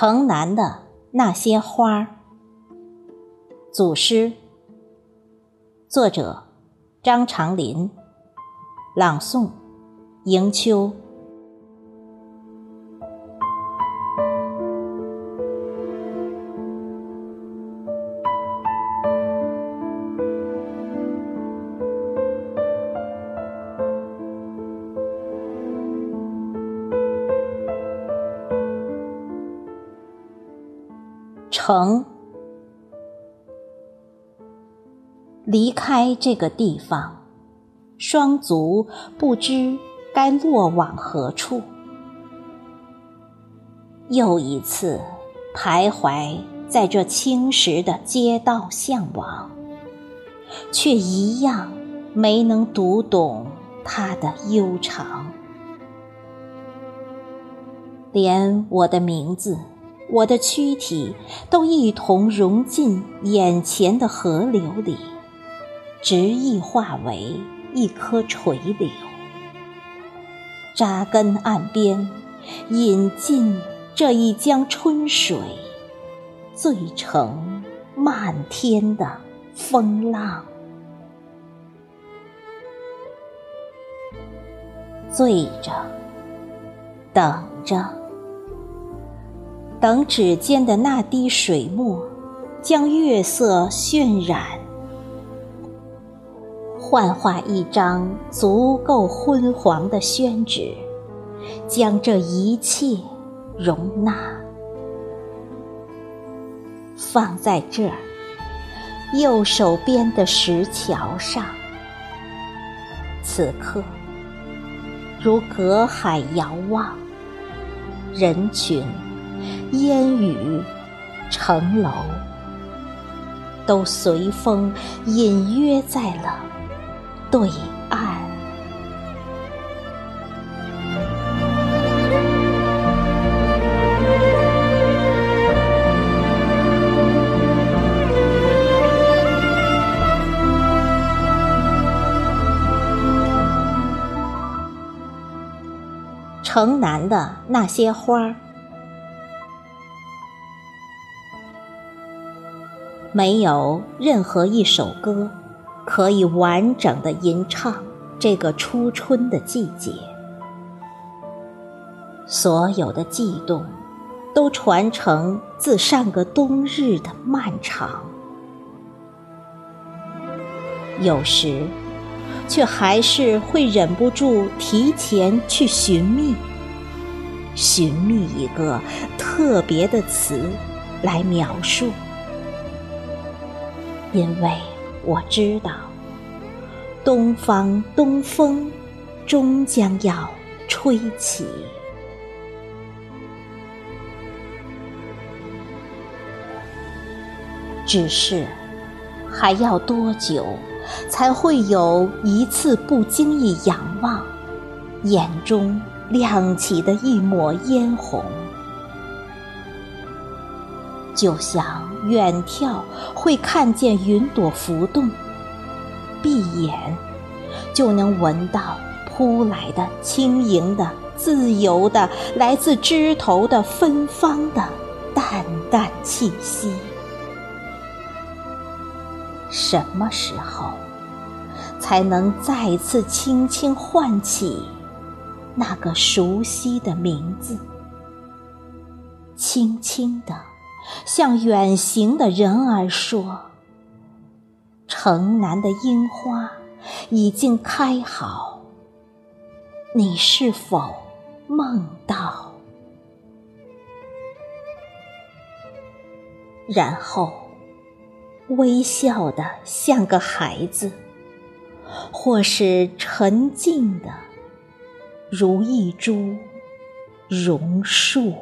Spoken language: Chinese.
城南的那些花儿，组诗，作者张长林，朗诵。迎秋。城，离开这个地方，双足不知该落往何处。又一次徘徊在这青石的街道向往，却一样没能读懂它的悠长，连我的名字。我的躯体都一同融进眼前的河流里，直意化为一颗垂柳，扎根岸边，饮尽这一江春水，醉成漫天的风浪，醉着，等着。等指尖的那滴水墨，将月色渲染，幻化一张足够昏黄的宣纸，将这一切容纳，放在这儿，右手边的石桥上。此刻，如隔海遥望，人群。烟雨、城楼，都随风隐约在了对岸。城南的那些花儿。没有任何一首歌可以完整的吟唱这个初春的季节，所有的悸动都传承自上个冬日的漫长，有时却还是会忍不住提前去寻觅，寻觅一个特别的词来描述。因为我知道，东方东风终将要吹起，只是还要多久，才会有一次不经意仰望，眼中亮起的一抹嫣红。就像远眺会看见云朵浮动，闭眼就能闻到扑来的轻盈的、自由的、来自枝头的芬芳的淡淡气息。什么时候才能再次轻轻唤起那个熟悉的名字？轻轻的。向远行的人儿说：“城南的樱花已经开好，你是否梦到？”然后微笑的像个孩子，或是沉静的如一株榕树。